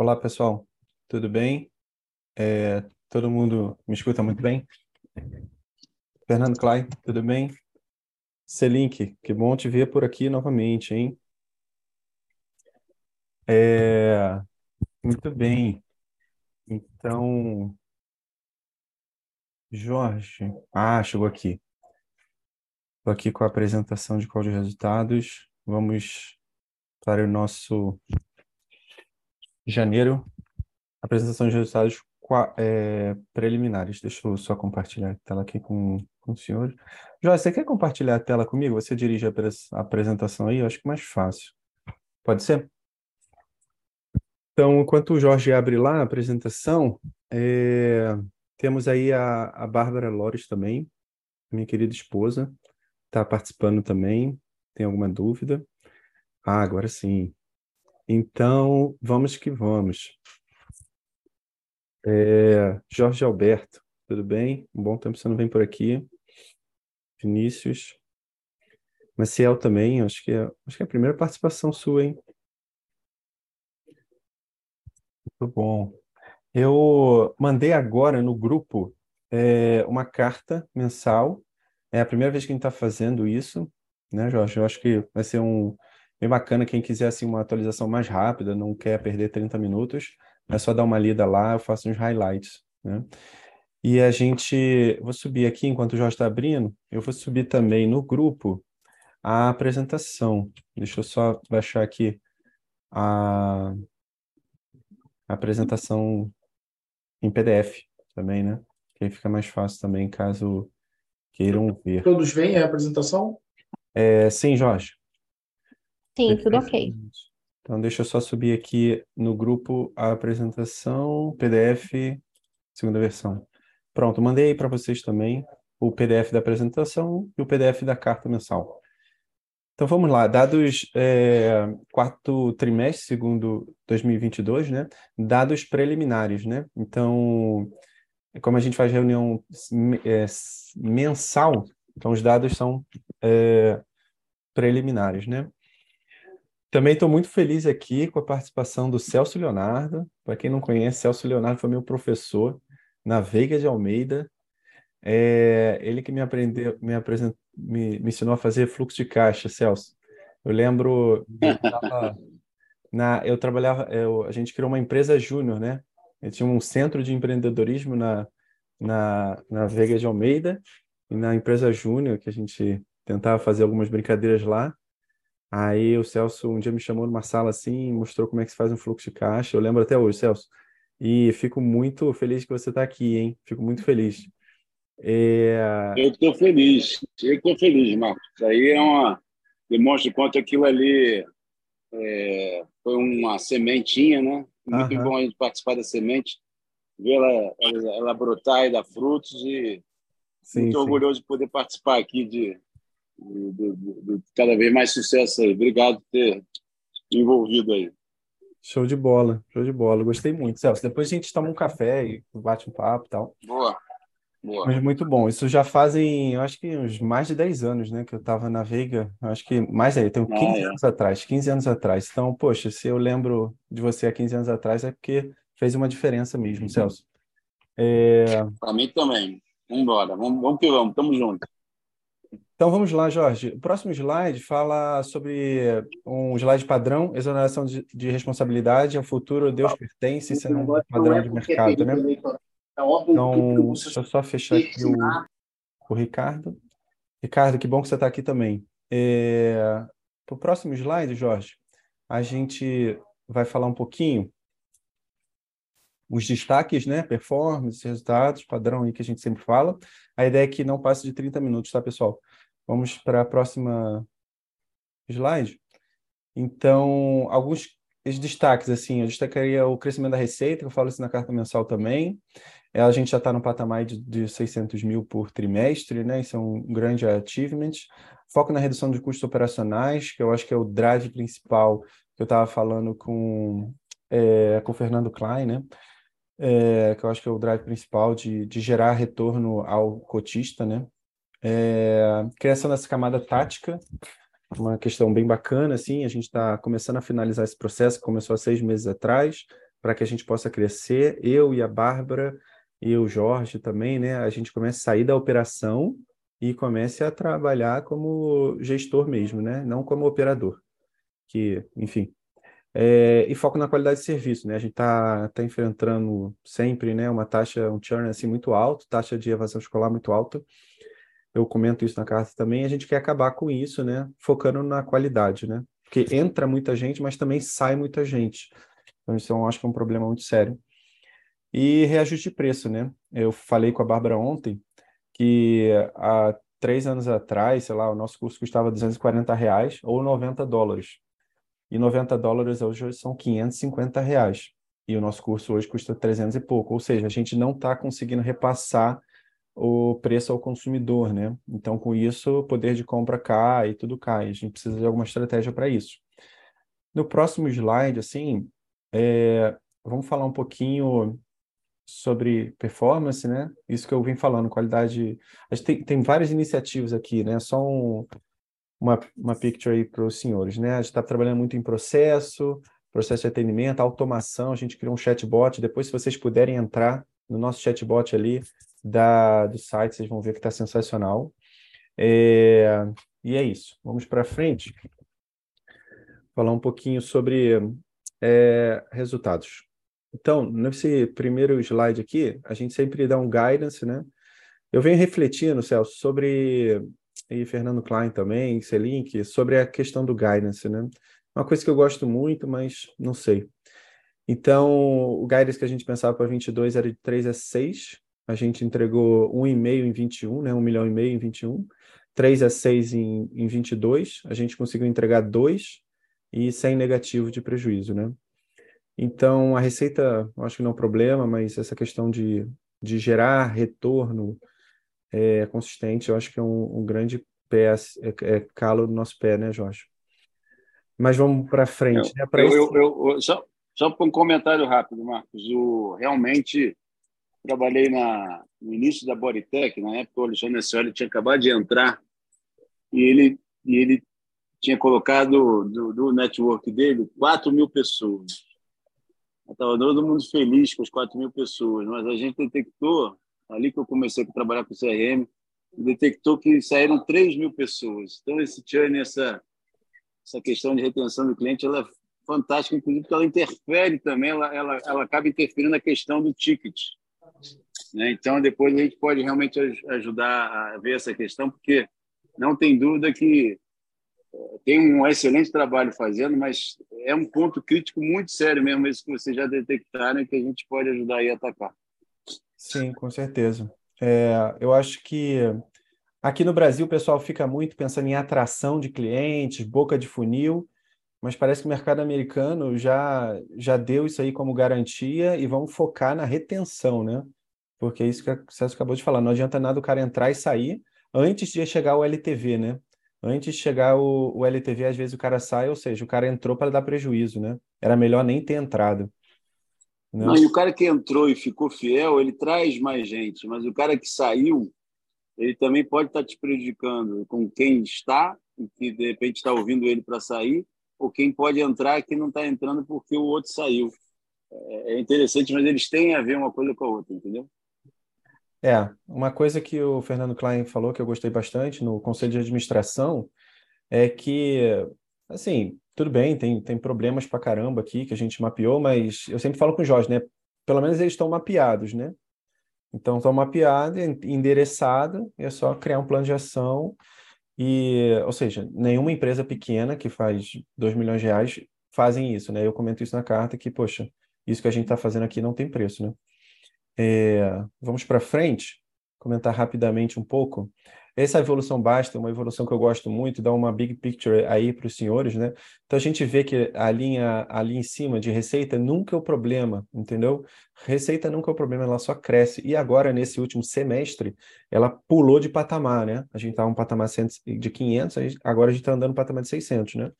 Olá, pessoal. Tudo bem? É, todo mundo me escuta muito bem? Fernando Klein, tudo bem? Selink, que bom te ver por aqui novamente, hein? É, muito bem. Então, Jorge, ah, chegou aqui. Estou aqui com a apresentação de código de resultados. Vamos para o nosso janeiro, apresentação de resultados é, preliminares. Deixa eu só compartilhar a tela aqui com, com o senhor. Jorge, você quer compartilhar a tela comigo? Você dirige a apresentação aí? Eu acho que mais fácil. Pode ser? Então, enquanto o Jorge abre lá a apresentação, é, temos aí a, a Bárbara Lores também, minha querida esposa, está participando também. Tem alguma dúvida? Ah, agora sim. Então, vamos que vamos. É, Jorge Alberto, tudo bem? Um bom tempo você não vem por aqui. Vinícius. Maciel também, acho que é, acho que é a primeira participação sua, hein? Muito bom. Eu mandei agora no grupo é, uma carta mensal. É a primeira vez que a gente está fazendo isso, né, Jorge? Eu acho que vai ser um bem bacana. Quem quiser assim, uma atualização mais rápida, não quer perder 30 minutos, é só dar uma lida lá, eu faço uns highlights. Né? E a gente, vou subir aqui enquanto o Jorge está abrindo, eu vou subir também no grupo a apresentação. Deixa eu só baixar aqui a, a apresentação em PDF também, né? Que aí fica mais fácil também, caso queiram ver. Todos veem a apresentação? É, sim, Jorge. Sim, tudo ok. Então, deixa eu só subir aqui no grupo a apresentação, PDF, segunda versão. Pronto, mandei para vocês também o PDF da apresentação e o PDF da carta mensal. Então vamos lá, dados é, quarto trimestre, segundo 2022, né? Dados preliminares, né? Então, como a gente faz reunião é, mensal, então os dados são é, preliminares, né? Também estou muito feliz aqui com a participação do Celso Leonardo. Para quem não conhece, Celso Leonardo foi meu professor na Veiga de Almeida. É ele que me aprendeu, me, apresent, me, me ensinou a fazer fluxo de caixa, Celso. Eu lembro, eu, na, eu trabalhava, eu, a gente criou uma empresa júnior, né? Eu tinha um centro de empreendedorismo na, na, na Veiga de Almeida e na empresa júnior, que a gente tentava fazer algumas brincadeiras lá. Aí o Celso um dia me chamou numa sala assim, mostrou como é que se faz um fluxo de caixa. Eu lembro até hoje, Celso. E fico muito feliz que você está aqui, hein? Fico muito feliz. É... Eu estou feliz, eu estou feliz, Marcos. Isso aí é uma. demonstra quanto aquilo ali é... foi uma sementinha, né? Muito bom a gente participar da semente, ver ela, ela, ela brotar e dar frutos. E sim, muito sim. orgulhoso de poder participar aqui de, de, de, de, cada vez mais sucesso aí. Obrigado por ter envolvido aí. Show de bola, show de bola. Gostei muito, Celso. Depois a gente toma um café e bate um papo e tal. Boa. Boa. Mas muito bom. Isso já fazem, eu acho que uns mais de 10 anos, né, que eu estava na Veiga. Acho que mais aí, tenho 15 ah, é. anos atrás, 15 anos atrás. Então, poxa, se eu lembro de você há 15 anos atrás, é porque fez uma diferença mesmo, Celso. É... Para mim também. Vamos embora, vamos, vamos que vamos, tamo junto. Então vamos lá, Jorge. O próximo slide fala sobre um slide padrão, exoneração de, de responsabilidade, ao futuro Deus pertence, isso é um padrão de mercado, né? Então, deixa eu só fechar aqui o, o Ricardo. Ricardo, que bom que você está aqui também. É, Para o próximo slide, Jorge, a gente vai falar um pouquinho os destaques, né? Performance, resultados, padrão aí que a gente sempre fala. A ideia é que não passe de 30 minutos, tá, pessoal? Vamos para a próxima slide. Então, alguns destaques, assim, eu destacaria o crescimento da receita, que eu falo isso na carta mensal também. É, a gente já está no patamar de, de 600 mil por trimestre, né? Isso é um grande achievement. Foco na redução de custos operacionais, que eu acho que é o drive principal que eu estava falando com, é, com o Fernando Klein, né? É, que eu acho que é o drive principal de, de gerar retorno ao cotista, né? É, criação dessa camada tática, uma questão bem bacana, assim, a gente está começando a finalizar esse processo, começou há seis meses atrás, para que a gente possa crescer, eu e a Bárbara e o Jorge também, né? A gente comece a sair da operação e comece a trabalhar como gestor mesmo, né? Não como operador. Que, enfim. É, e foco na qualidade de serviço, né? A gente está tá enfrentando sempre, né, uma taxa, um churn assim muito alto, taxa de evasão escolar muito alta. Eu comento isso na carta também. A gente quer acabar com isso, né? Focando na qualidade, né? Porque entra muita gente, mas também sai muita gente. Então isso eu acho que é um problema muito sério. E reajuste de preço, né? Eu falei com a Bárbara ontem que há três anos atrás, sei lá, o nosso curso custava 240 reais ou 90 dólares. E 90 dólares hoje são 550 reais. E o nosso curso hoje custa 300 e pouco. Ou seja, a gente não está conseguindo repassar o preço ao consumidor, né? Então, com isso, o poder de compra cai e tudo cai. A gente precisa de alguma estratégia para isso. No próximo slide, assim, é, vamos falar um pouquinho sobre performance, né? Isso que eu vim falando, qualidade. A gente tem, tem várias iniciativas aqui, né? Só um, uma, uma picture aí para os senhores, né? A gente está trabalhando muito em processo, processo de atendimento, automação. A gente criou um chatbot. Depois, se vocês puderem entrar no nosso chatbot ali da, do site, vocês vão ver que está sensacional. É, e é isso. Vamos para frente. Falar um pouquinho sobre é, resultados. Então, nesse primeiro slide aqui, a gente sempre dá um guidance, né? Eu venho refletindo, Celso, sobre, e Fernando Klein também, link sobre a questão do guidance, né? Uma coisa que eu gosto muito, mas não sei. Então, o guidance que a gente pensava para 22 era de 3 a 6, a gente entregou 1,5 em 21, né? 1 milhão e meio em 21, 3 a 6 em, em 22, a gente conseguiu entregar 2 e sem negativo de prejuízo, né? Então, a receita, eu acho que não é um problema, mas essa questão de, de gerar retorno é, consistente, eu acho que é um, um grande pé, é, é calo do nosso pé, né, Jorge? Mas vamos para frente. Eu, né? eu, eu, eu, só só para um comentário rápido, Marcos. O, realmente, trabalhei na, no início da Bodytech, na época o Alexandre Nescioli tinha acabado de entrar e ele, e ele tinha colocado do, do network dele 4 mil pessoas. Estava todo mundo feliz com as 4 mil pessoas, mas a gente detectou, ali que eu comecei a trabalhar com o CRM, detectou que saíram 3 mil pessoas. Então, esse churn, essa, essa questão de retenção do cliente, ela é fantástica, inclusive porque ela interfere também, ela, ela, ela acaba interferindo na questão do ticket. Né? Então, depois a gente pode realmente ajudar a ver essa questão, porque não tem dúvida que tem um excelente trabalho fazendo, mas é um ponto crítico muito sério mesmo, isso que vocês já detectaram e que a gente pode ajudar aí a atacar. Sim, com certeza. É, eu acho que aqui no Brasil o pessoal fica muito pensando em atração de clientes, boca de funil, mas parece que o mercado americano já, já deu isso aí como garantia e vamos focar na retenção, né? Porque é isso que o César acabou de falar, não adianta nada o cara entrar e sair antes de chegar o LTV, né? Antes de chegar o, o LTV, às vezes o cara sai, ou seja, o cara entrou para dar prejuízo, né? Era melhor nem ter entrado. Né? Não, e o cara que entrou e ficou fiel, ele traz mais gente, mas o cara que saiu, ele também pode estar tá te prejudicando com quem está, e que de repente está ouvindo ele para sair, ou quem pode entrar que não está entrando porque o outro saiu. É, é interessante, mas eles têm a ver uma coisa com a outra, entendeu? É, uma coisa que o Fernando Klein falou que eu gostei bastante no conselho de administração é que, assim, tudo bem, tem, tem problemas pra caramba aqui que a gente mapeou, mas eu sempre falo com o Jorge, né? Pelo menos eles estão mapeados, né? Então, estão mapeados, endereçados, é só criar um plano de ação e, ou seja, nenhuma empresa pequena que faz 2 milhões de reais fazem isso, né? Eu comento isso na carta que, poxa, isso que a gente está fazendo aqui não tem preço, né? É, vamos para frente, comentar rapidamente um pouco. Essa evolução basta, uma evolução que eu gosto muito, dá uma big picture aí para os senhores, né? Então a gente vê que a linha ali em cima de receita nunca é o problema, entendeu? Receita nunca é o problema, ela só cresce. E agora, nesse último semestre, ela pulou de patamar, né? A gente estava tá um patamar de 500, agora a gente está andando no patamar de 600, né?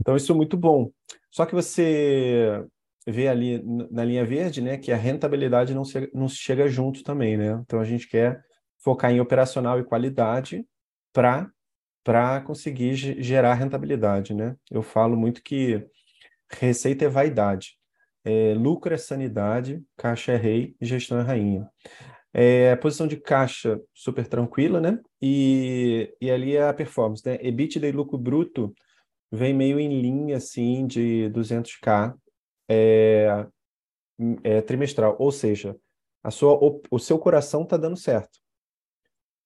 Então isso é muito bom. Só que você vê ali na linha verde, né, que a rentabilidade não, se, não chega junto também, né? Então a gente quer focar em operacional e qualidade para para conseguir gerar rentabilidade, né? Eu falo muito que receita é vaidade. é, lucro é sanidade, caixa é rei gestão é rainha. É, posição de caixa super tranquila, né? E, e ali é a performance, né? EBITDA e lucro bruto vem meio em linha, assim, de 200k é, é, trimestral. Ou seja, a sua, o, o seu coração está dando certo.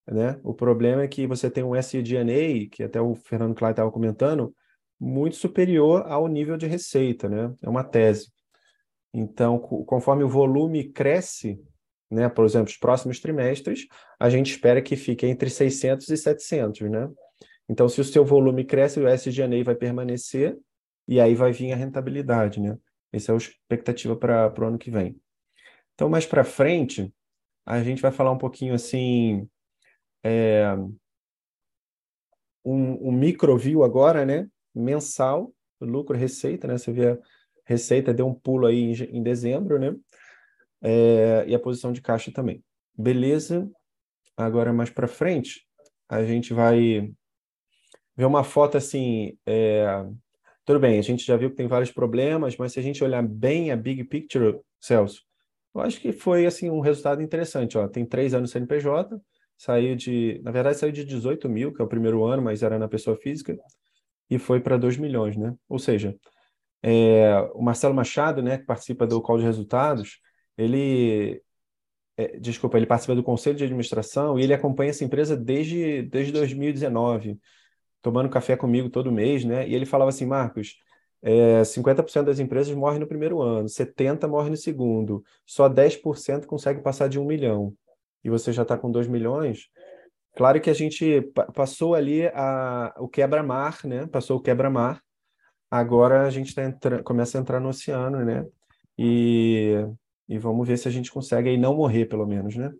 Né? O problema é que você tem um SG&A, que até o Fernando Klein estava comentando, muito superior ao nível de receita, né? É uma tese. Então, conforme o volume cresce, né, por exemplo, os próximos trimestres, a gente espera que fique entre 600 e 700, né? Então, se o seu volume cresce, o SG&A vai permanecer e aí vai vir a rentabilidade, né? Essa é a expectativa para o ano que vem. Então, mais para frente, a gente vai falar um pouquinho assim, é, um, um micro view agora, né? Mensal, lucro receita, né? Você vê a receita deu um pulo aí em, em dezembro, né? é, e a posição de caixa também. Beleza? Agora, mais para frente, a gente vai ver uma foto assim. É... Tudo bem, a gente já viu que tem vários problemas, mas se a gente olhar bem a big picture, Celso, eu acho que foi assim um resultado interessante. Ó. Tem três anos CNPJ, saiu de, na verdade, saiu de 18 mil, que é o primeiro ano, mas era na pessoa física, e foi para 2 milhões, né? Ou seja, é, o Marcelo Machado, né, que participa do call de resultados, ele, é, desculpa, ele participa do conselho de administração e ele acompanha essa empresa desde, desde 2019, tomando café comigo todo mês, né? E ele falava assim, Marcos, é, 50% das empresas morrem no primeiro ano, 70% morrem no segundo, só 10% consegue passar de um milhão. E você já está com 2 milhões. Claro que a gente passou ali a, o quebra-mar, né? Passou o quebra-mar. Agora a gente tá começa a entrar no oceano, né? E e vamos ver se a gente consegue aí não morrer, pelo menos, né?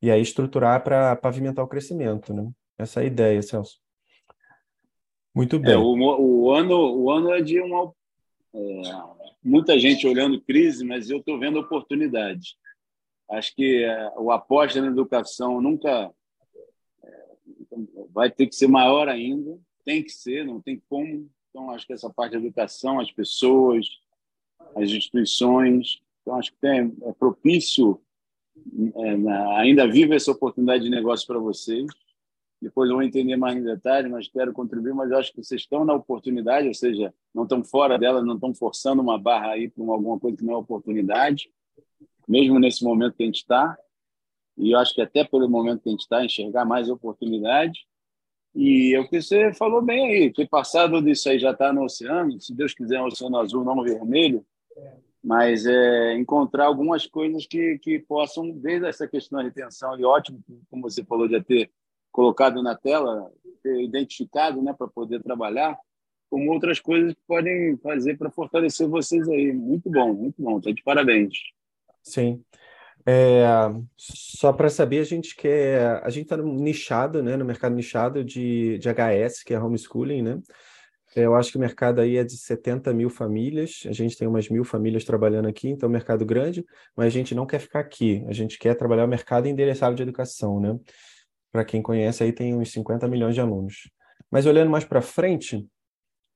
E aí estruturar para pavimentar o crescimento, né? Essa é a ideia, Celso. Muito é, bem. É, o, o, ano, o ano é de uma. É, muita gente olhando crise, mas eu estou vendo oportunidade. Acho que é, o aposta na educação nunca é, vai ter que ser maior ainda, tem que ser, não tem como. Então, acho que essa parte da educação, as pessoas, as instituições, então, acho que tem, é propício, é, ainda vive essa oportunidade de negócio para vocês. Depois vou entender mais em detalhe, mas quero contribuir. Mas acho que vocês estão na oportunidade, ou seja, não estão fora dela, não estão forçando uma barra aí para alguma coisa que não é oportunidade, mesmo nesse momento que a gente está. E eu acho que até pelo momento que a gente está, enxergar mais oportunidade. E é o que você falou bem aí, ter passado disso aí já está no oceano, se Deus quiser, um oceano azul, não vermelho, mas é, encontrar algumas coisas que, que possam, desde essa questão da retenção, e ótimo, como você falou, de ter colocado na tela, identificado né, para poder trabalhar, como outras coisas que podem fazer para fortalecer vocês aí. Muito bom, muito bom, está de parabéns. Sim. É, só para saber, a gente quer. A gente está nichado, né, no mercado nichado de, de HS, que é homeschooling, né? Eu acho que o mercado aí é de 70 mil famílias, a gente tem umas mil famílias trabalhando aqui, então é mercado grande, mas a gente não quer ficar aqui, a gente quer trabalhar o mercado endereçado de educação, né? Para quem conhece, aí tem uns 50 milhões de alunos. Mas olhando mais para frente,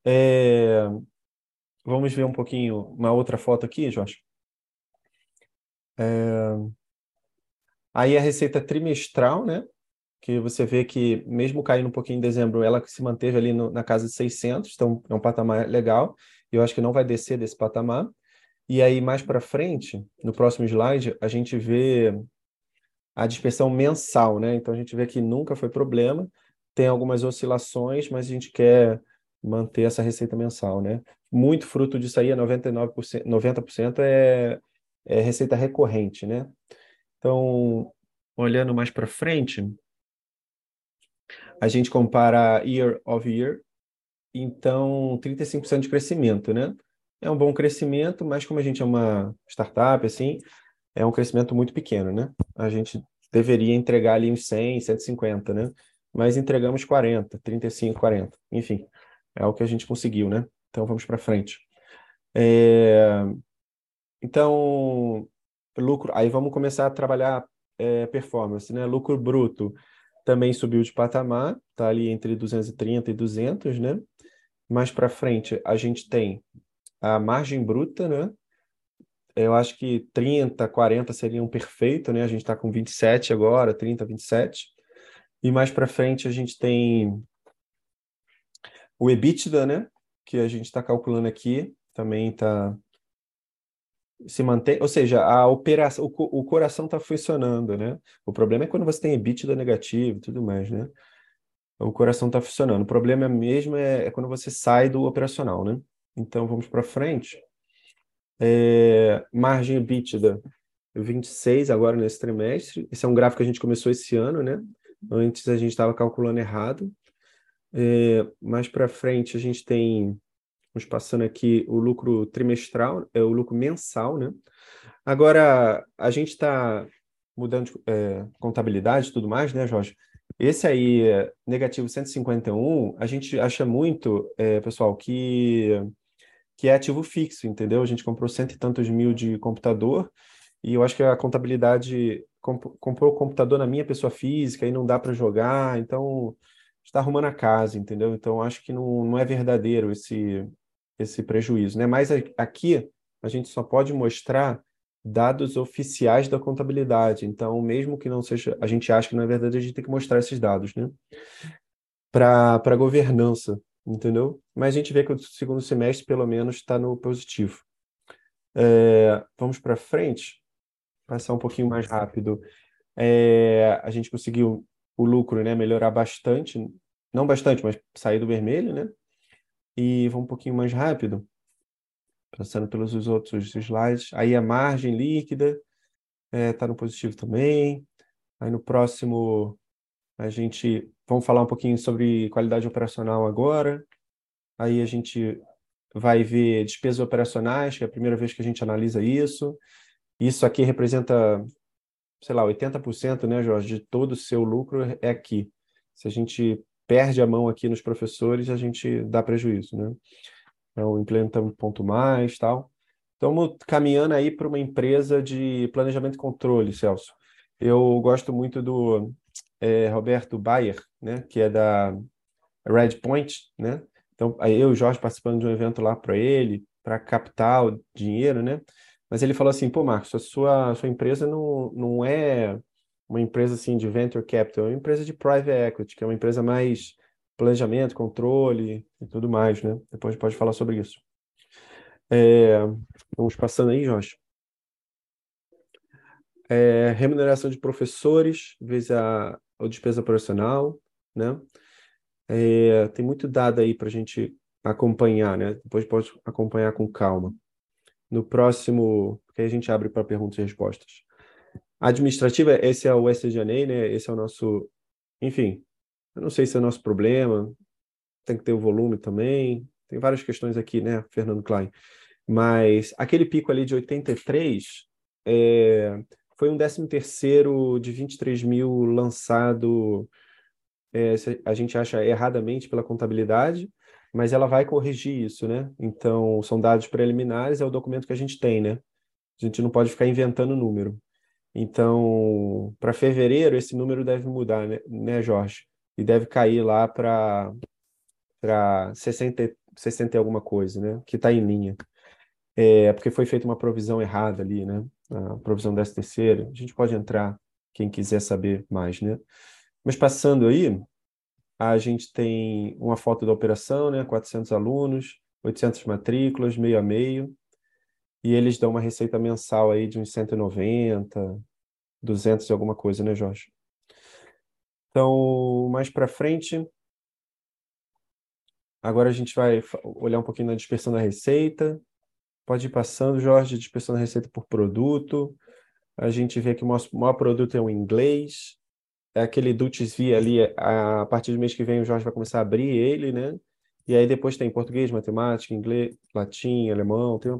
é... vamos ver um pouquinho uma outra foto aqui, Jorge. É... Aí a receita trimestral, né? que você vê que, mesmo caindo um pouquinho em dezembro, ela se manteve ali no, na casa de 600, então é um patamar legal, e eu acho que não vai descer desse patamar. E aí, mais para frente, no próximo slide, a gente vê a dispersão mensal, né? Então, a gente vê que nunca foi problema, tem algumas oscilações, mas a gente quer manter essa receita mensal, né? Muito fruto disso aí, é 99%, 90% é, é receita recorrente, né? Então, olhando mais para frente, a gente compara year of year, então 35% de crescimento, né? É um bom crescimento, mas como a gente é uma startup, assim, é um crescimento muito pequeno, né? A gente deveria entregar ali uns 100, 150, né? Mas entregamos 40, 35, 40, enfim, é o que a gente conseguiu, né? Então vamos para frente. É... Então, lucro, aí vamos começar a trabalhar é, performance, né? Lucro bruto também subiu de patamar, está ali entre 230 e 200, né? Mais para frente, a gente tem a margem bruta, né? Eu acho que 30, 40 seriam perfeito, né? A gente está com 27 agora, 30, 27. E mais para frente a gente tem o EBITDA, né? Que a gente está calculando aqui, também está se mantém, ou seja, a operação, o, o coração está funcionando, né? O problema é quando você tem EBITDA negativo e tudo mais, né? O coração está funcionando. O problema mesmo é, é, quando você sai do operacional, né? Então vamos para frente. É, margem EBITDA 26 agora nesse trimestre. Esse é um gráfico que a gente começou esse ano, né? Antes a gente estava calculando errado. É, mais para frente a gente tem Vamos passando aqui o lucro trimestral, é o lucro mensal, né? Agora, a gente está mudando de é, contabilidade e tudo mais, né, Jorge? Esse aí, negativo 151, a gente acha muito, é, pessoal, que, que é ativo fixo, entendeu? A gente comprou cento e tantos mil de computador e eu acho que a contabilidade comp comprou o computador na minha pessoa física e não dá para jogar, então está arrumando a casa, entendeu? Então acho que não, não é verdadeiro esse esse prejuízo, né? Mas aqui a gente só pode mostrar dados oficiais da contabilidade. Então, mesmo que não seja, a gente acha que não é verdade, a gente tem que mostrar esses dados, né? Para a governança, entendeu? Mas a gente vê que o segundo semestre, pelo menos, está no positivo. É, vamos para frente, passar um pouquinho mais rápido. É, a gente conseguiu o lucro, né, melhorar bastante, não bastante, mas sair do vermelho, né? e vou um pouquinho mais rápido, passando pelos outros slides. Aí a margem líquida está é, tá no positivo também. Aí no próximo a gente vamos falar um pouquinho sobre qualidade operacional agora. Aí a gente vai ver despesas operacionais, que é a primeira vez que a gente analisa isso. Isso aqui representa, sei lá, 80%, né, Jorge, de todo o seu lucro é aqui. Se a gente perde a mão aqui nos professores, a gente dá prejuízo, né? Então, implementamos ponto mais, tal. Estamos caminhando aí para uma empresa de planejamento e controle, Celso. Eu gosto muito do é, Roberto Bayer, né, que é da Red Point, né? Então, aí eu e o Jorge participando de um evento lá para ele, para captar o dinheiro, né? Mas ele falou assim, pô, Marcos, a sua, a sua empresa não, não é uma empresa assim de venture capital, é uma empresa de private equity, que é uma empresa mais planejamento, controle e tudo mais, né? Depois pode falar sobre isso. É, vamos passando aí, Jorge. É, remuneração de professores, vezes a, a despesa profissional, né? É, tem muito dado aí para a gente acompanhar, né? Depois pode acompanhar com calma. No próximo, que a gente abre para perguntas e respostas administrativa, esse é o SDNA, né? Esse é o nosso, enfim, eu não sei se é o nosso problema, tem que ter o volume também, tem várias questões aqui, né, Fernando Klein. Mas aquele pico ali de 83 é, foi um 13 terceiro de 23 mil lançado, é, a gente acha erradamente pela contabilidade, mas ela vai corrigir isso, né? Então, são dados preliminares, é o documento que a gente tem, né? A gente não pode ficar inventando número. Então, para fevereiro, esse número deve mudar, né, né Jorge? E deve cair lá para 60, 60 e alguma coisa, né? Que está em linha. É, porque foi feita uma provisão errada ali, né? A provisão dessa terceira. A gente pode entrar, quem quiser saber mais, né? Mas passando aí, a gente tem uma foto da operação, né? 400 alunos, 800 matrículas, meio a meio e eles dão uma receita mensal aí de uns 190, 200 e alguma coisa, né, Jorge? Então, mais para frente, agora a gente vai olhar um pouquinho na dispersão da receita. Pode ir passando, Jorge, dispersão da receita por produto. A gente vê que o nosso maior produto é o inglês. É aquele Dutch V ali, a partir do mês que vem o Jorge vai começar a abrir ele, né? E aí depois tem português, matemática, inglês, latim, alemão, tem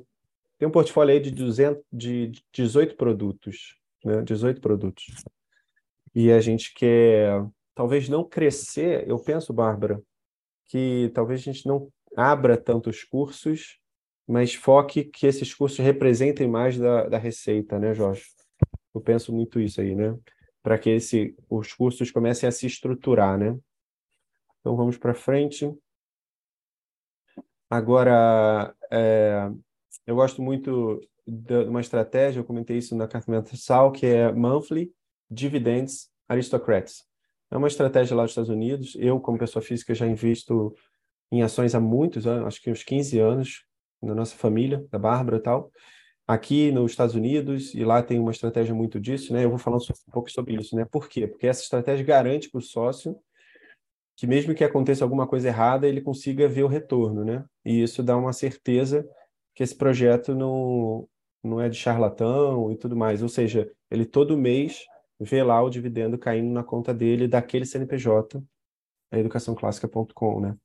tem um portfólio aí de, 200, de 18 produtos, né? 18 produtos. E a gente quer, talvez não crescer, eu penso, Bárbara, que talvez a gente não abra tantos cursos, mas foque que esses cursos representem mais da, da receita, né, Jorge? Eu penso muito isso aí, né? Para que esse, os cursos comecem a se estruturar, né? Então vamos para frente. Agora, é, eu gosto muito de uma estratégia, eu comentei isso na carta mensal, que é Monthly Dividends Aristocrats. É uma estratégia lá dos Estados Unidos. Eu, como pessoa física, já invisto em ações há muitos anos, acho que uns 15 anos, na nossa família, da Bárbara e tal. Aqui nos Estados Unidos, e lá tem uma estratégia muito disso, né? Eu vou falar um pouco sobre isso, né? Por quê? Porque essa estratégia garante para o sócio que mesmo que aconteça alguma coisa errada, ele consiga ver o retorno, né? E isso dá uma certeza que esse projeto não, não é de charlatão e tudo mais. Ou seja, ele todo mês vê lá o dividendo caindo na conta dele daquele CNPJ, a educaçãoclássica.com, né?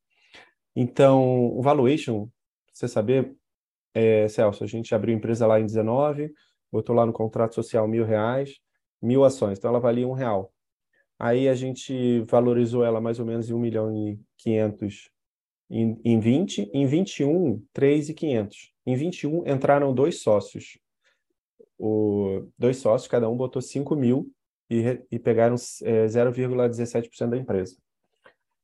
Então, o valuation, você saber, é, Celso, a gente abriu empresa lá em 19, botou lá no contrato social mil reais, mil ações, então ela valia um real. Aí a gente valorizou ela mais ou menos em 1 milhão e 500 em, em 20, em 21, 3,500. Em 21 entraram dois sócios. O, dois sócios, cada um botou 5 mil e, e pegaram é, 0,17% da empresa.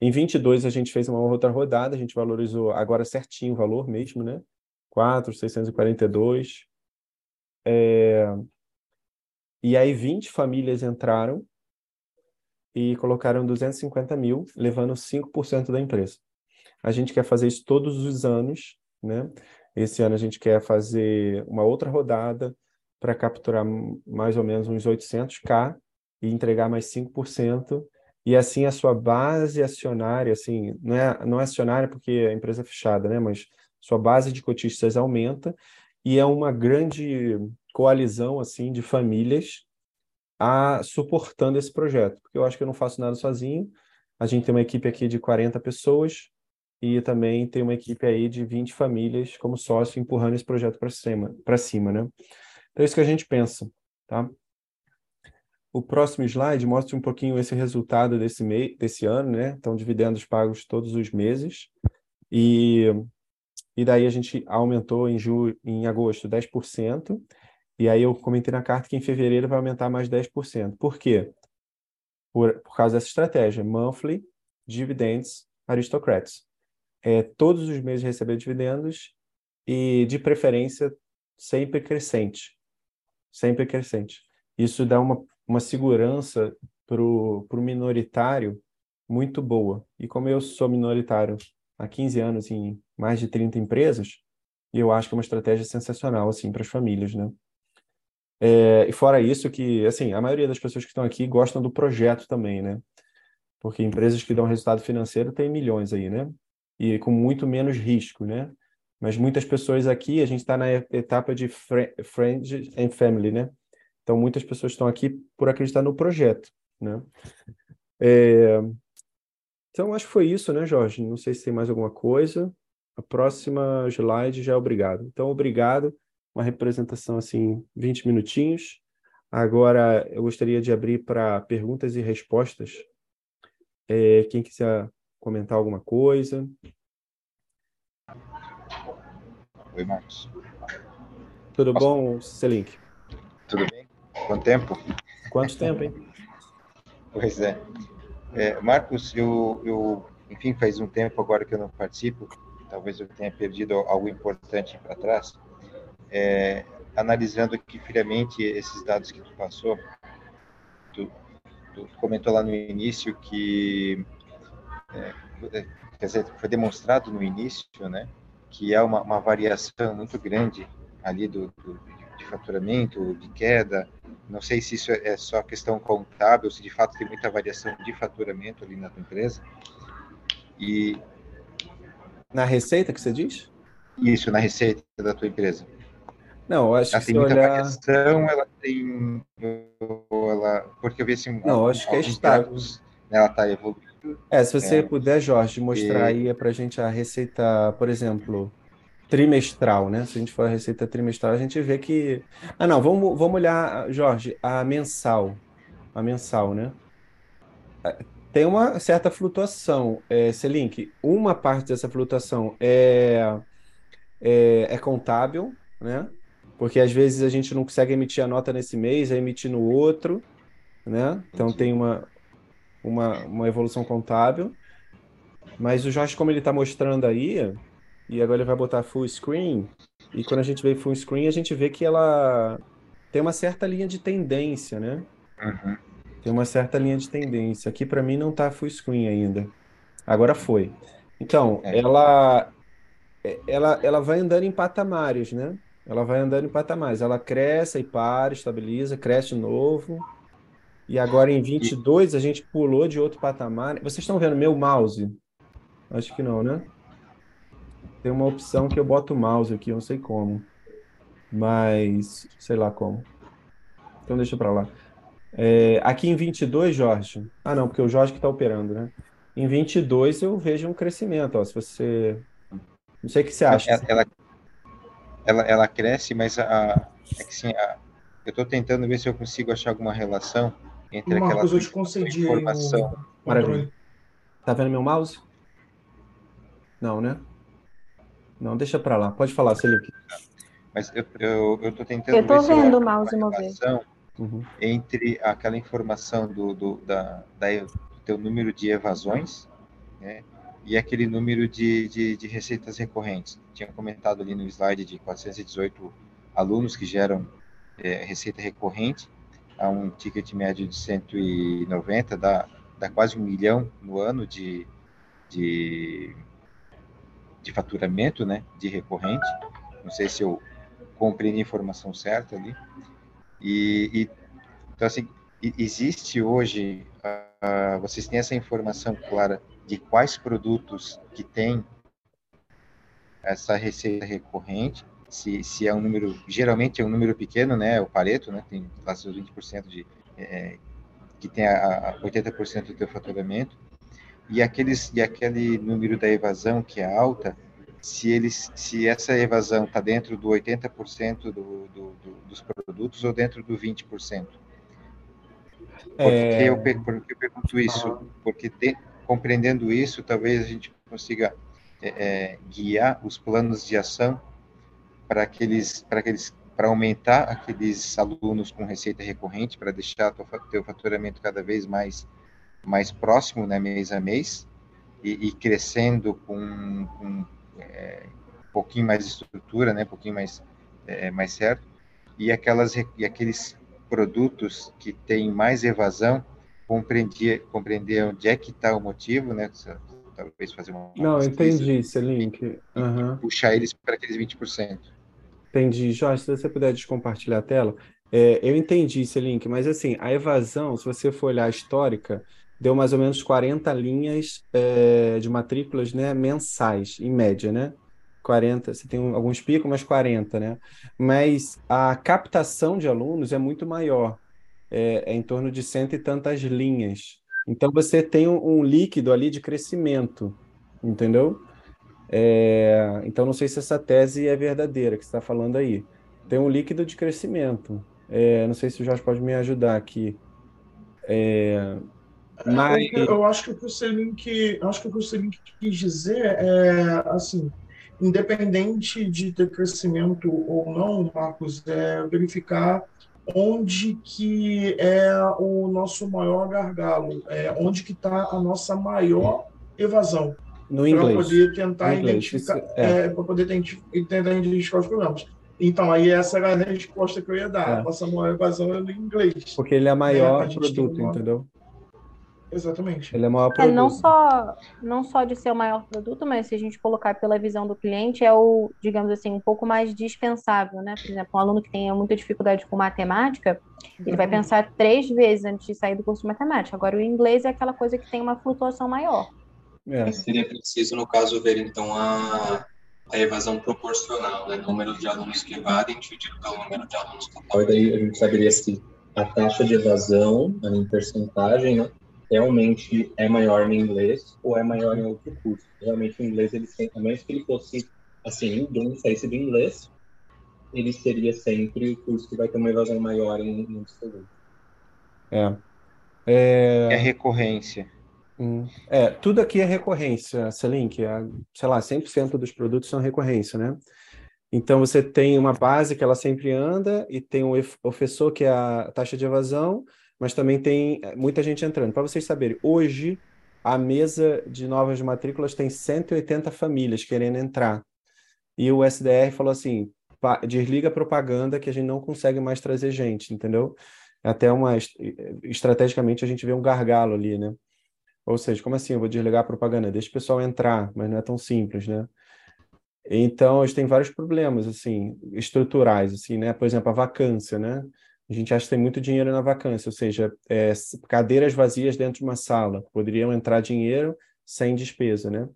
Em 22 a gente fez uma outra rodada, a gente valorizou agora certinho o valor mesmo, né? 4,642. É... E aí 20 famílias entraram e colocaram 250 mil, levando 5% da empresa. A gente quer fazer isso todos os anos, né? Esse ano a gente quer fazer uma outra rodada para capturar mais ou menos uns 800k e entregar mais 5%. E assim a sua base acionária, assim, não é, não é acionária porque a empresa é fechada, né? Mas sua base de cotistas aumenta e é uma grande coalizão assim de famílias a suportando esse projeto, porque eu acho que eu não faço nada sozinho. A gente tem uma equipe aqui de 40 pessoas e também tem uma equipe aí de 20 famílias como sócio empurrando esse projeto para cima, para cima, né? Então é isso que a gente pensa, tá? O próximo slide mostra um pouquinho esse resultado desse mês, desse ano, né? Então dividendos pagos todos os meses. E e daí a gente aumentou em julho, em agosto 10%, e aí eu comentei na carta que em fevereiro vai aumentar mais 10%. Por quê? Por, por causa dessa estratégia, monthly dividends aristocrats. É, todos os meses receber dividendos e, de preferência, sempre crescente. Sempre crescente. Isso dá uma, uma segurança para o minoritário muito boa. E como eu sou minoritário há 15 anos em mais de 30 empresas, eu acho que é uma estratégia sensacional assim para as famílias, né? É, e fora isso que, assim, a maioria das pessoas que estão aqui gostam do projeto também, né? Porque empresas que dão resultado financeiro têm milhões aí, né? E com muito menos risco, né? Mas muitas pessoas aqui, a gente está na etapa de friends and family, né? Então, muitas pessoas estão aqui por acreditar no projeto, né? É... Então, acho que foi isso, né, Jorge? Não sei se tem mais alguma coisa. A próxima slide já é obrigado. Então, obrigado uma representação assim, 20 minutinhos. Agora eu gostaria de abrir para perguntas e respostas. É, quem quiser comentar alguma coisa. Oi, Marcos. Tudo Posso... bom, Celink? Tudo bem? Quanto tempo? Quanto tempo, hein? Pois é. é. Marcos, eu, eu, enfim, faz um tempo agora que eu não participo, talvez eu tenha perdido algo importante para trás, é, analisando aqui friamente esses dados que tu passou, tu, tu comentou lá no início que, é, quer dizer, foi demonstrado no início, né, que há uma, uma variação muito grande ali do, do, de faturamento, de queda. Não sei se isso é só questão contábil, se de fato tem muita variação de faturamento ali na tua empresa. E na receita que você diz? Isso, na receita da tua empresa. Não, acho ela que tem se muita olhar... variação, ela tem. Ela, porque eu vi assim. Não, acho que é estável. né, ela está evoluindo. É, se você é, puder, Jorge, mostrar e... aí para a gente a receita, por exemplo, trimestral, né? Se a gente for a receita trimestral, a gente vê que. Ah, não, vamos, vamos olhar, Jorge, a mensal. A mensal, né? É, tem uma certa flutuação, é, Selink. Uma parte dessa flutuação é, é, é contábil, né? porque às vezes a gente não consegue emitir a nota nesse mês, é emitir no outro, né? Então tem uma, uma, uma evolução contábil. Mas o Jorge, como ele está mostrando aí, e agora ele vai botar full screen, e quando a gente vê full screen, a gente vê que ela tem uma certa linha de tendência, né? Uhum. Tem uma certa linha de tendência. Aqui para mim não tá full screen ainda. Agora foi. Então, É. ela, ela, ela vai andando em patamares, né? Ela vai andando em patamares. Ela cresce e para, estabiliza, cresce de novo. E agora em 22 a gente pulou de outro patamar. Vocês estão vendo meu mouse? Acho que não, né? Tem uma opção que eu boto o mouse aqui, eu não sei como. Mas sei lá como. Então deixa pra lá. É, aqui em 22, Jorge. Ah, não, porque o Jorge que está operando, né? Em 22 eu vejo um crescimento, ó. Se você. Não sei o que você acha. Ela, ela, ela, ela cresce, mas a, é que assim, a, eu estou tentando ver se eu consigo achar alguma relação entre aquela Marcos, eu te concedi o informação. Maravilha. Tá vendo meu mouse? Não, né? Não, deixa pra lá. Pode falar, Felipe. Mas eu, eu, eu tô tentando Eu eu vendo acho o mouse mover. relação Uhum. entre aquela informação do, do, da, da, do teu número de evasões né, e aquele número de, de, de receitas recorrentes. Tinha comentado ali no slide de 418 alunos que geram é, receita recorrente, a um ticket médio de 190, dá, dá quase um milhão no ano de, de, de faturamento né, de recorrente. Não sei se eu compreendi a informação certa ali. E, e então assim, existe hoje, ah, vocês têm essa informação clara de quais produtos que têm essa receita recorrente, se, se é um número, geralmente é um número pequeno, né, o Pareto, né, tem seus 20% de, eh, que tem a, a 80% do teu faturamento, e aqueles, e aquele número da evasão que é alta, se eles, se essa evasão está dentro do 80% do, do, do, dos produtos ou dentro do 20%. Porque É, eu, per- por que eu pergunto isso? Porque te- compreendendo isso, talvez a gente consiga é, é, guiar os planos de ação para aqueles, para aqueles, para aumentar aqueles alunos com receita recorrente, para deixar fa- teu faturamento cada vez mais, mais próximo, né, mês a mês, e, e crescendo com, com é, um pouquinho mais de estrutura, né, um pouquinho mais, é, mais certo, e aquelas e aqueles produtos que têm mais evasão, compreender, compreender onde é que está o motivo, né? Talvez fazer uma não, entendi, Selink. E puxar eles para aqueles 20%. Entendi. Jorge, se você puder descompartilhar a tela. É, eu entendi esse link, mas assim, a evasão, se você for olhar a histórica, deu mais ou menos 40 linhas é, de matrículas, né, mensais, em média, né? 40, você tem alguns picos, mas 40, né? Mas a captação de alunos é muito maior, é, é em torno de cento e tantas linhas. Então você tem um, um líquido ali de crescimento, entendeu? É, então, não sei se essa tese é verdadeira que você está falando aí. Tem um líquido de crescimento. É, não sei se o Jorge pode me ajudar aqui. É, mas, Eu, acho que o que o Selink, acho que o que o Selink quis dizer é assim, independente de ter crescimento ou não, Marcos, é verificar onde que é o nosso maior gargalo, é onde que está a nossa maior evasão, no para inglês. poder tentar identificar, é. é, para poder tentar identificar os problemas. Então, aí essa era a resposta que eu ia dar. É. A nossa maior evasão é no inglês. Porque ele é maior a gente tem produto, entendeu? Exatamente. Ele é maior É, não produto. só, não só de ser o maior produto, mas se a gente colocar pela visão do cliente, é o, digamos assim, um pouco mais dispensável, né? Por exemplo, um aluno que tenha muita dificuldade com matemática, ele vai pensar três vezes antes de sair do curso de matemática. Agora, o inglês é aquela coisa que tem uma flutuação maior. É. Mas seria preciso, no caso, ver então a, a evasão proporcional, né? Número de alunos que evadem dividido pelo número de alunos total. E daí a gente saberia se a taxa de evasão, em percentagem, né, realmente é maior no inglês ou é maior em outro curso. Realmente o inglês, ele sempre, a menos que ele fosse, assim, do um saísse do inglês, ele seria sempre o curso que vai ter uma evasão maior em, em absoluto. É. É, É recorrência. hum. É, tudo aqui é recorrência, Selink. É, sei lá, 100% dos produtos são recorrência, né? Então, você tem uma base que ela sempre anda e tem o ofensor, que é a taxa de evasão, mas também tem eh, muita gente entrando. Para vocês saberem, hoje a mesa de novas matrículas tem 180 famílias querendo entrar. E o SDR falou assim: desliga a propaganda que a gente não consegue mais trazer gente, entendeu? Até uma estrategicamente a gente vê um gargalo ali, né? Ou seja, como assim eu vou desligar a propaganda? Deixa o pessoal entrar, mas não é tão simples, né? Então, gente tem vários problemas, assim, estruturais, assim, né? Por exemplo, a vacância, né? A gente acha que tem muito dinheiro na vacância, ou seja, é, cadeiras vazias dentro de uma sala. Poderiam entrar dinheiro sem despesa, né?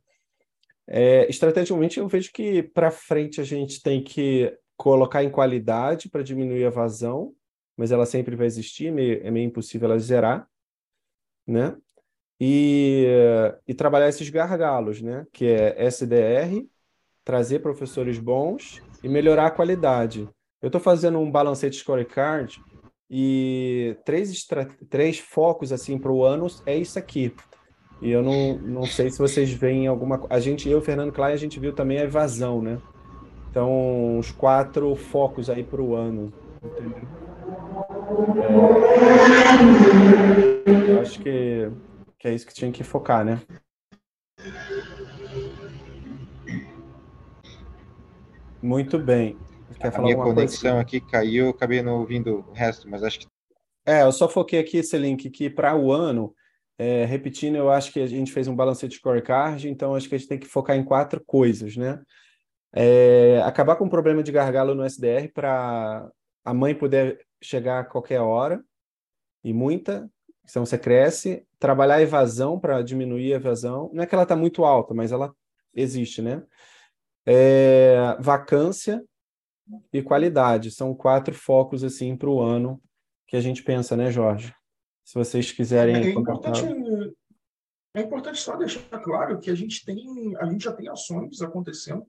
É, estrategicamente, eu vejo que para frente a gente tem que colocar em qualidade para diminuir a vazão, mas ela sempre vai existir, meio, é meio impossível ela zerar, né? E, e trabalhar esses gargalos, né? Que é SDR, trazer professores bons e melhorar a qualidade. Eu estou fazendo um balancete scorecard e três, três focos assim para o ano é isso aqui. E eu não, não sei se vocês veem alguma A gente, eu, Fernando Klein, a gente viu também a evasão, né? Então, os quatro focos aí para o ano. É, eu acho que, que é isso que tinha que focar, né? Muito bem. Quer a minha conexão coisa? aqui caiu, eu acabei não ouvindo o resto, mas acho que. É, eu só foquei aqui esse link que para o ano é, repetindo, eu acho que a gente fez um balancete scorecard, então acho que a gente tem que focar em quatro coisas, né? É, acabar com o problema de gargalo no SDR para a mãe poder chegar a qualquer hora, e muita, então você cresce. Trabalhar a evasão para diminuir a evasão. Não é que ela está muito alta, mas ela existe, né? É, vacância e qualidade. São quatro focos assim para o ano que a gente pensa, né, Jorge? Se vocês quiserem. É, é importante, é importante só deixar claro que a gente tem, a gente já tem ações acontecendo,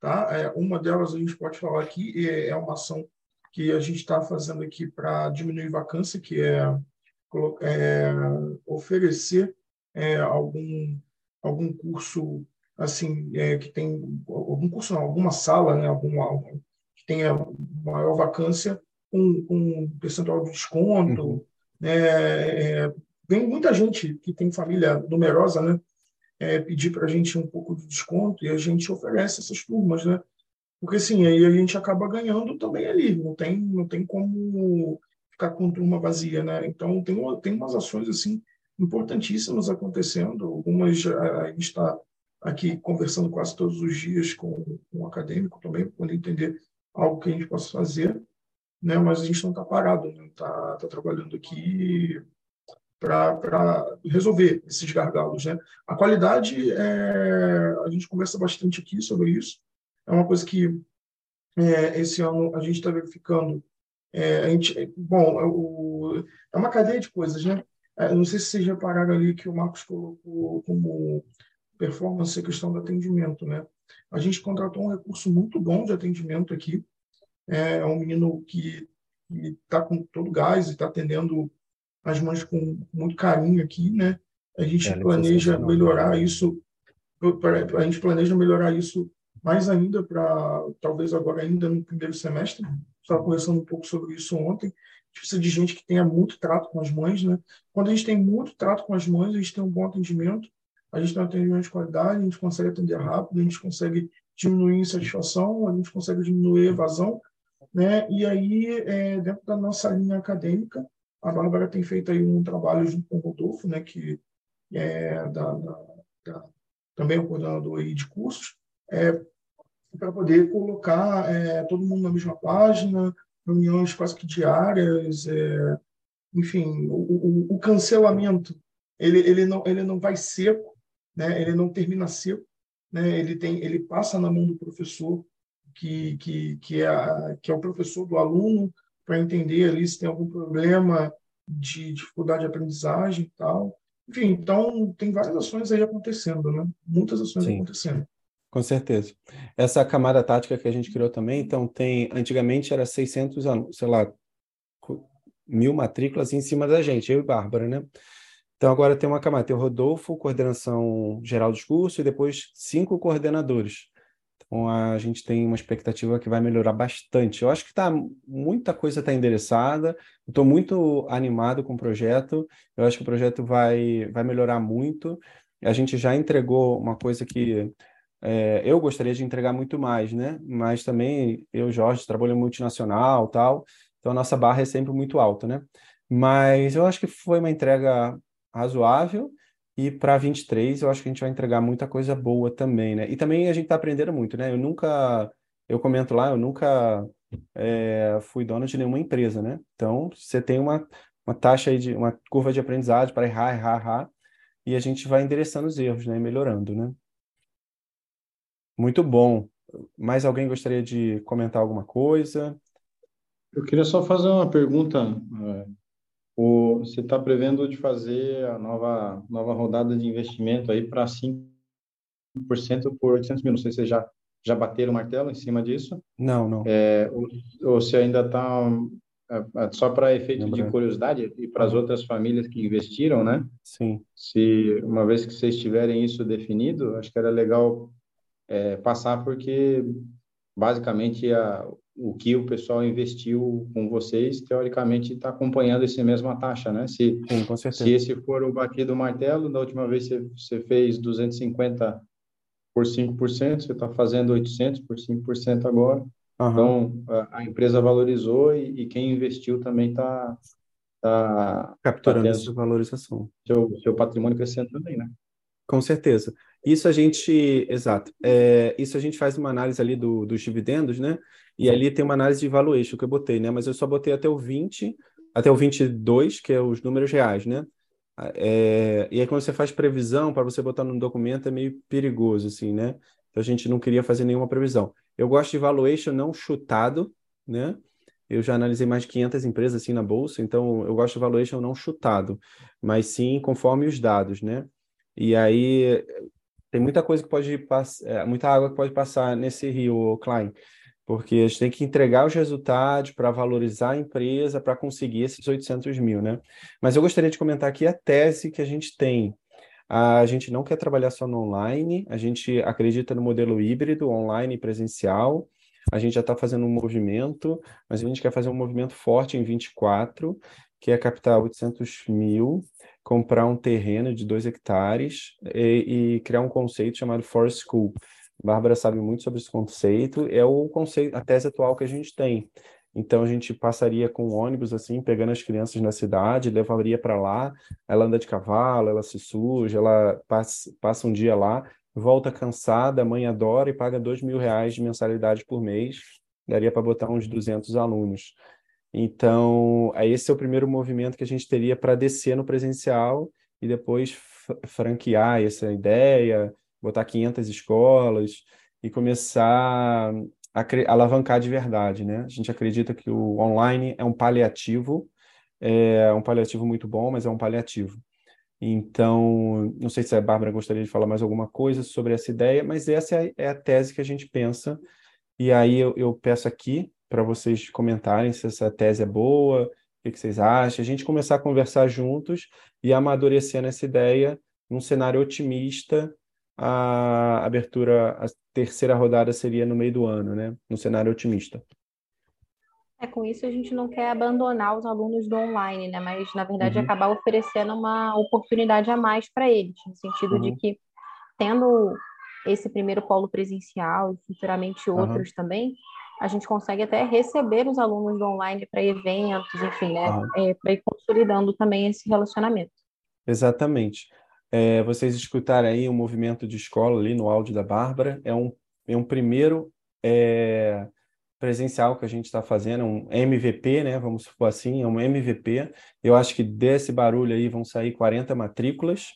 tá? É, uma delas a gente pode falar aqui é, é uma ação que a gente está fazendo aqui para diminuir vacância, que é, é oferecer é, algum algum curso assim é, que tem algum curso não, alguma sala né alguma que tenha maior vacância com, com um percentual de desconto uhum. É, é, vem muita gente que tem família numerosa, né? É, pedir para a gente um pouco de desconto e a gente oferece essas turmas, né? Porque assim, aí a gente acaba ganhando também ali, não tem, não tem como ficar com turma vazia, né? Então tem, tem umas ações assim importantíssimas acontecendo, algumas a gente está aqui conversando quase todos os dias com, com um acadêmico também, para poder entender algo que a gente possa fazer né? mas a gente não está parado, está né? Tá, trabalhando aqui para resolver esses gargalos. Né? A qualidade, é, a gente conversa bastante aqui sobre isso, é uma coisa que é, esse ano a gente está verificando. É, a gente, bom, é o, é uma cadeia de coisas, né? É, não sei se vocês repararam ali que o Marcos colocou como performance a questão do atendimento, né? A gente contratou um recurso muito bom de atendimento aqui, é um menino que está com todo gás e está atendendo as mães com muito carinho aqui, né? A gente é, planeja melhorar isso, a gente planeja melhorar isso mais ainda para talvez agora ainda no primeiro semestre. Estava conversando um pouco sobre isso ontem. A gente precisa de gente que tenha muito trato com as mães, né? Quando a gente tem muito trato com as mães, a gente tem um bom atendimento, a gente tem um atendimento de qualidade, a gente consegue atender rápido, a gente consegue diminuir insatisfação, a gente consegue diminuir evasão, né? E aí, é, dentro da nossa linha acadêmica, a Bárbara tem feito aí um trabalho junto com o Rodolfo, né, que é da, da, da também é o coordenador aí de cursos, é, para poder colocar é, todo mundo na mesma página, reuniões quase que diárias, é, enfim, o, o, o, cancelamento ele, ele, não, ele não vai seco, né? ele não termina seco, né? ele, tem, ele passa na mão do professor que, que, que, é, a, que é o professor do aluno, para entender ali se tem algum problema de dificuldade de aprendizagem e tal. Enfim, então tem várias ações aí acontecendo, né? Muitas ações Sim. acontecendo. Com certeza. Essa camada tática que a gente criou também, então tem, antigamente era 600 anos, sei lá, mil matrículas em cima da gente, eu e Bárbara, né? Então agora tem uma camada, tem o Rodolfo, coordenação geral dos cursos, e depois cinco coordenadores. Então a gente tem uma expectativa que vai melhorar bastante. Eu acho que tá, muita coisa está endereçada, estou muito animado com o projeto, eu acho que o projeto vai, vai melhorar muito. A gente já entregou uma coisa que é, eu gostaria de entregar muito mais, né? Mas também eu, Jorge, trabalho em multinacional, tal, então a nossa barra é sempre muito alta, né? Mas eu acho que foi uma entrega razoável e para 23 eu acho que a gente vai entregar muita coisa boa também, né? E também a gente está aprendendo muito, né? Eu nunca, eu comento lá, eu nunca é, fui dono de nenhuma empresa, né? Então você tem uma, uma taxa aí de uma curva de aprendizagem para errar, errar, errar, e a gente vai endereçando os erros, né? E melhorando, né? Muito bom. Mais alguém gostaria de comentar alguma coisa? Eu queria só fazer uma pergunta. É, o, você está prevendo de fazer a nova, nova rodada de investimento aí para 5% por 800 mil. Não sei se você já, já bateram o martelo em cima disso. Não, não. É, ou, ou se ainda está é, é, só para efeito Lembrando. de curiosidade e para as outras famílias que investiram, né? Sim. Se uma vez que vocês tiverem isso definido, acho que era legal é, passar porque basicamente a, o que o pessoal investiu com vocês, teoricamente, está acompanhando essa mesma taxa, né? Se, Sim, com certeza. se esse for o batido martelo, da última vez você, você fez 250 por 5%, você está fazendo 800 por 5% agora. Uhum. Então, a, a, empresa valorizou e, e quem investiu também está tá, capturando tá essa valorização. Seu, seu patrimônio crescendo também, né? Com certeza. Isso a gente, exato. É, isso a gente faz uma análise ali do, dos dividendos, né? E ali tem uma análise de valuation que eu botei, né? Mas eu só botei até o 20, até o 22, que é os números reais, né? É, e aí quando você faz previsão, para você botar no documento é meio perigoso, assim, né? Então a gente não queria fazer nenhuma previsão. Eu gosto de valuation não chutado, né? Eu já analisei mais de 500 empresas assim na bolsa, então eu gosto de valuation não chutado, mas sim conforme os dados, né? E aí tem muita coisa que pode passar, é, muita água que pode passar nesse rio, Klein, porque a gente tem que entregar os resultados para valorizar a empresa, para conseguir esses 800 mil, né? Mas eu gostaria de comentar aqui a tese que a gente tem. A gente não quer trabalhar só no online, a gente acredita no modelo híbrido, online e presencial. A gente já está fazendo um movimento, mas a gente quer fazer um movimento forte em 24, que é captar 800 mil comprar um terreno de dois hectares e, e criar um conceito chamado Forest School. Bárbara sabe muito sobre esse conceito, é o conceito, a tese atual que a gente tem. Então a gente passaria com ônibus assim, pegando as crianças na cidade, levaria para lá, ela anda de cavalo, ela se suja, ela passa, passa um dia lá, volta cansada, a mãe adora e paga dois mil reais de mensalidade por mês, daria para botar uns 200 alunos. Então, esse é o primeiro movimento que a gente teria para descer no presencial e depois franquear essa ideia, botar 500 escolas e começar a alavancar de verdade, né? A gente acredita que o online é um paliativo, é um paliativo muito bom, mas é um paliativo. Então, não sei se a Bárbara gostaria de falar mais alguma coisa sobre essa ideia, mas essa é, é a tese que a gente pensa. E aí eu, eu peço aqui para vocês comentarem se essa tese é boa, o que, vocês acham, a gente começar a conversar juntos e amadurecendo essa ideia num cenário otimista. A abertura, a terceira rodada seria no meio do ano, né? No cenário otimista. É, com isso a gente não quer abandonar os alunos do online, né? Mas, na verdade, uhum. acabar oferecendo uma oportunidade a mais para eles, no sentido uhum. de que, tendo esse primeiro polo presencial e futuramente outros uhum. também, a gente consegue até receber os alunos do online para eventos, enfim, né? É, para ir consolidando também esse relacionamento. Exatamente. É, vocês escutaram aí um movimento de escola ali no áudio da Bárbara, é um, é um primeiro é, presencial que a gente está fazendo, um MVP, né? Vamos supor assim, é um MVP. Eu acho que desse barulho aí vão sair 40 matrículas.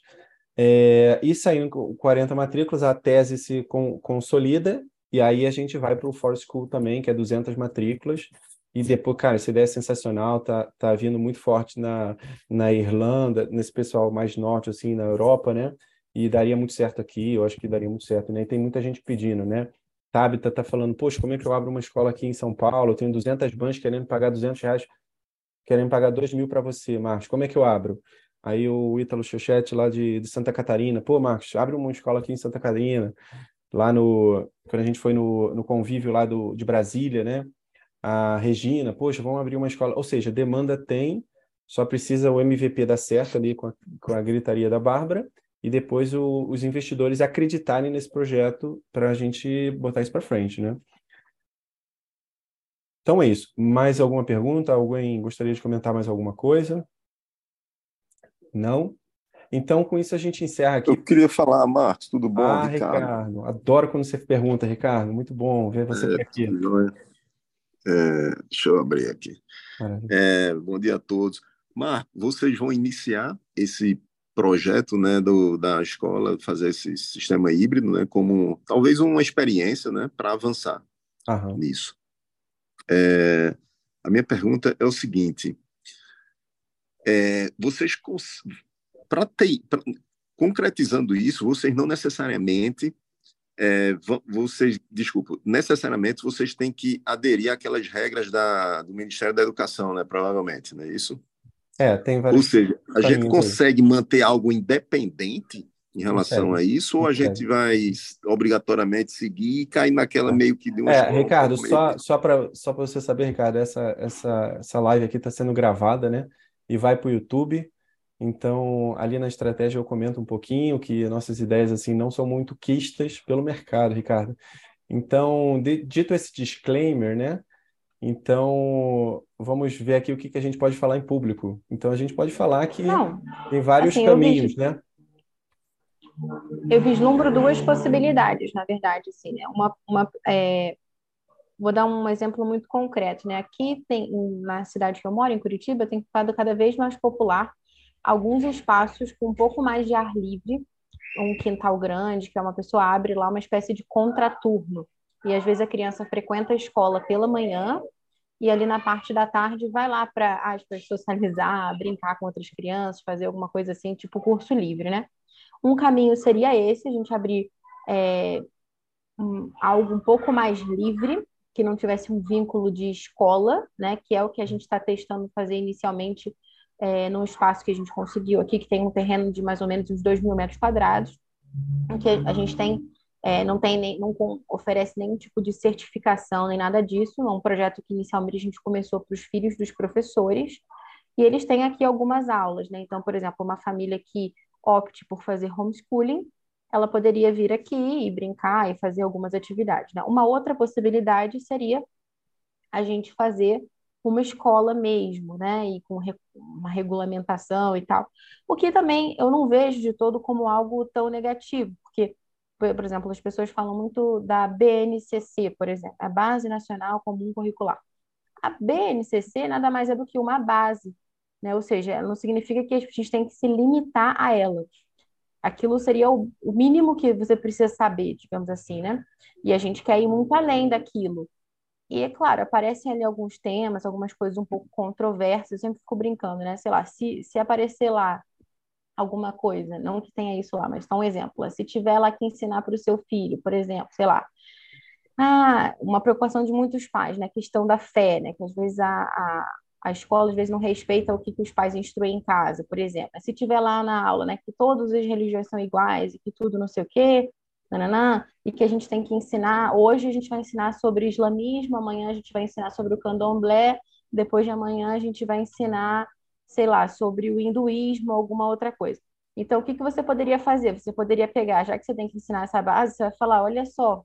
É, e saindo 40 matrículas, a tese se consolida e aí a gente vai para o For School também, que é 200 matrículas. E depois, cara, essa ideia é sensacional, tá, tá vindo muito forte na, na Irlanda, nesse pessoal mais norte, assim, na Europa, né? E daria muito certo aqui, eu acho que daria muito certo, né? E tem muita gente pedindo, né? Tabita tá falando, poxa, como é que eu abro uma escola aqui em São Paulo? Eu tenho 200 bans querendo pagar 200 reais, querendo pagar 2 mil para você, Marcos, como é que eu abro? Aí o Ítalo Xochete lá de, de Santa Catarina, pô, Marcos, abre uma escola aqui em Santa Catarina lá no quando a gente foi no, no convívio lá do, de Brasília, né? A Regina, poxa, vamos abrir uma escola. Ou seja, demanda tem, só precisa o MVP dar certo ali com a, com a gritaria da Bárbara e depois o, os investidores acreditarem nesse projeto para a gente botar isso para frente, né? Então é isso. Mais alguma pergunta? Alguém gostaria de comentar mais alguma coisa? Não? Então, com isso, a gente encerra aqui. Eu queria falar, Marcos, tudo bom, ah, Ricardo? Ricardo? Adoro quando você pergunta, Ricardo. Muito bom ver você é, aqui. É, deixa eu abrir aqui. É, bom dia a todos. Marcos, vocês vão iniciar esse projeto né, do, da escola, fazer esse sistema híbrido, né, como talvez uma experiência né, para avançar Aham. nisso. É, a minha pergunta é o seguinte: é, vocês, para concretizando isso, vocês não necessariamente é, vocês, desculpa, necessariamente vocês têm que aderir àquelas regras da, do Ministério da Educação, né? Provavelmente, não é isso? É, tem vários. Ou seja, a gente consegue aí. manter algo independente em relação a isso, ou a gente vai obrigatoriamente seguir e cair naquela é. meio que de um. É, Ricardo, só, só para só você saber, Ricardo, essa, essa, essa live aqui está sendo gravada, né? E vai para o YouTube. Então, ali na estratégia eu comento um pouquinho que nossas ideias assim não são muito quistas pelo mercado, Ricardo. Então, de, dito esse disclaimer, né? Então, vamos ver aqui o que, que a gente pode falar em público. Então, a gente pode falar que não, tem vários assim, caminhos, eu né? Eu vislumbro duas possibilidades, na verdade, assim, né? Uma, uma é... Vou dar um exemplo muito concreto, né? Aqui tem, na cidade que eu moro, em Curitiba, tem ficado cada vez mais popular alguns espaços com um pouco mais de ar livre, um quintal grande, que é uma pessoa abre lá uma espécie de contraturno. E às vezes a criança frequenta a escola pela manhã e ali na parte da tarde vai lá para as pessoas socializar, brincar com outras crianças, fazer alguma coisa assim, tipo curso livre, né? Um caminho seria esse, a gente abrir é, um, algo um pouco mais livre, que não tivesse um vínculo de escola, né? Que é o que a gente está testando fazer inicialmente é, num espaço que a gente conseguiu aqui, que tem um terreno de mais ou menos uns 2 mil metros quadrados, que a gente tem, é, não tem nem, não oferece nenhum tipo de certificação nem nada disso, é um projeto que inicialmente a gente começou para os filhos dos professores, e eles têm aqui algumas aulas, né? Então, por exemplo, uma família que opte por fazer homeschooling, ela poderia vir aqui e brincar e fazer algumas atividades. Né? Uma outra possibilidade seria a gente fazer uma escola mesmo, né? E com uma regulamentação e tal. O que também eu não vejo de todo como algo tão negativo, porque, por exemplo, as pessoas falam muito da BNCC, por exemplo, a Base Nacional Comum Curricular. A BNCC nada mais é do que uma base, né? Ou seja, não significa que a gente tem que se limitar a ela. Aquilo seria o, mínimo que você precisa saber, digamos assim, né? E a gente quer ir muito além daquilo. E, é claro, aparecem ali alguns temas, algumas coisas um pouco controversas, eu sempre fico brincando, né? Sei lá, se, se aparecer lá alguma coisa, não que tenha isso lá, mas só um exemplo, se tiver lá que ensinar para o seu filho, por exemplo, sei lá, ah, uma preocupação de muitos pais, né? A questão da fé, né? Que às vezes a, a, a escola às vezes não respeita o que, que os pais instruem em casa, por exemplo. Se tiver lá na aula, né, que todas as religiões são iguais e que tudo não sei o quê, nananã, e que a gente tem que ensinar. Hoje a gente vai ensinar sobre islamismo, amanhã a gente vai ensinar sobre o candomblé, depois de amanhã a gente vai ensinar, sei lá, sobre o hinduísmo, alguma outra coisa. Então, o que, que você poderia fazer? Você poderia pegar, já que você tem que ensinar essa base, você vai falar: olha só,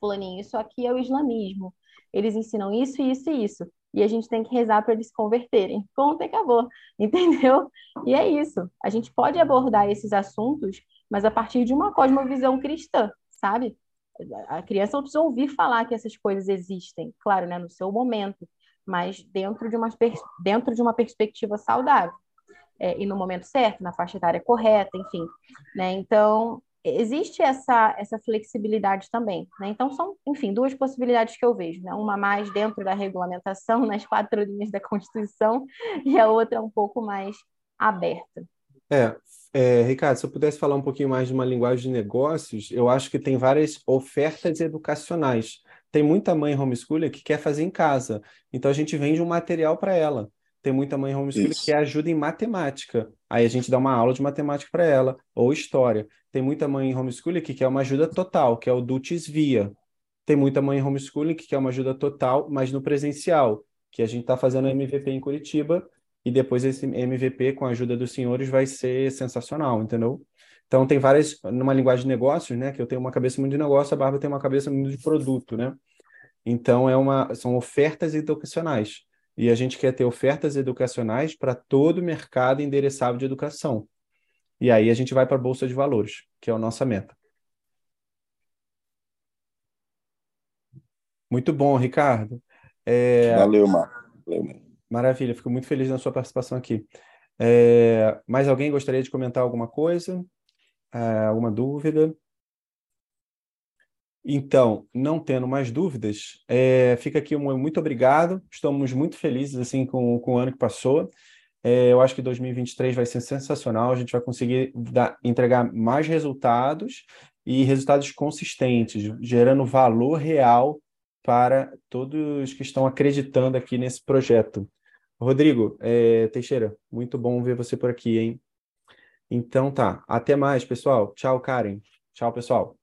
Fulaninho, isso aqui é o islamismo. Eles ensinam isso, isso e isso. E a gente tem que rezar para eles se converterem. Ponto e acabou. Entendeu? E é isso. A gente pode abordar esses assuntos mas a partir de uma cosmovisão cristã, sabe? A criança precisa ouvir falar que essas coisas existem, claro, né, no seu momento, mas dentro de uma, dentro de uma perspectiva saudável. É, e no momento certo, na faixa etária correta, enfim. Né? Então, existe essa, essa flexibilidade também. Né? Então, são, enfim, duas possibilidades que eu vejo. Né? Uma mais dentro da regulamentação, nas quatro linhas da Constituição, e a outra um pouco mais aberta. É, é, Ricardo, se eu pudesse falar um pouquinho mais de uma linguagem de negócios, eu acho que tem várias ofertas educacionais. Tem muita mãe homeschooler que quer fazer em casa, então a gente vende um material para ela. Tem muita mãe homeschooler Isso. que quer ajuda em matemática, aí a gente dá uma aula de matemática para ela, ou história. Tem muita mãe homeschooler que quer uma ajuda total, que é o Dutis Via. Tem muita mãe homeschooling que quer uma ajuda total, mas no presencial, que a gente está fazendo MVP em Curitiba, e depois esse MVP, com a ajuda dos senhores, vai ser sensacional, entendeu? Então, tem várias, numa linguagem de negócios, né? Que eu tenho uma cabeça muito de negócio, a Bárbara tem uma cabeça muito de produto, né? Então, é uma, são ofertas educacionais. E a gente quer ter ofertas educacionais para todo o mercado endereçável de educação. E aí a gente vai para a Bolsa de Valores, que é a nossa meta. Muito bom, Ricardo. É... Valeu, Marco. Valeu, Maravilha, fico muito feliz na sua participação aqui. É... Mais alguém gostaria de comentar alguma coisa? É, alguma dúvida? Então, não tendo mais dúvidas, é, fica aqui um muito obrigado. Estamos muito felizes assim com, com o ano que passou. É, eu acho que 2023 vai ser sensacional. A gente vai conseguir dar, entregar mais resultados e resultados consistentes, gerando valor real para todos que estão acreditando aqui nesse projeto. Rodrigo é, Teixeira, muito bom ver você por aqui, hein? Então tá, até mais, pessoal. Tchau, Karen. Tchau, pessoal.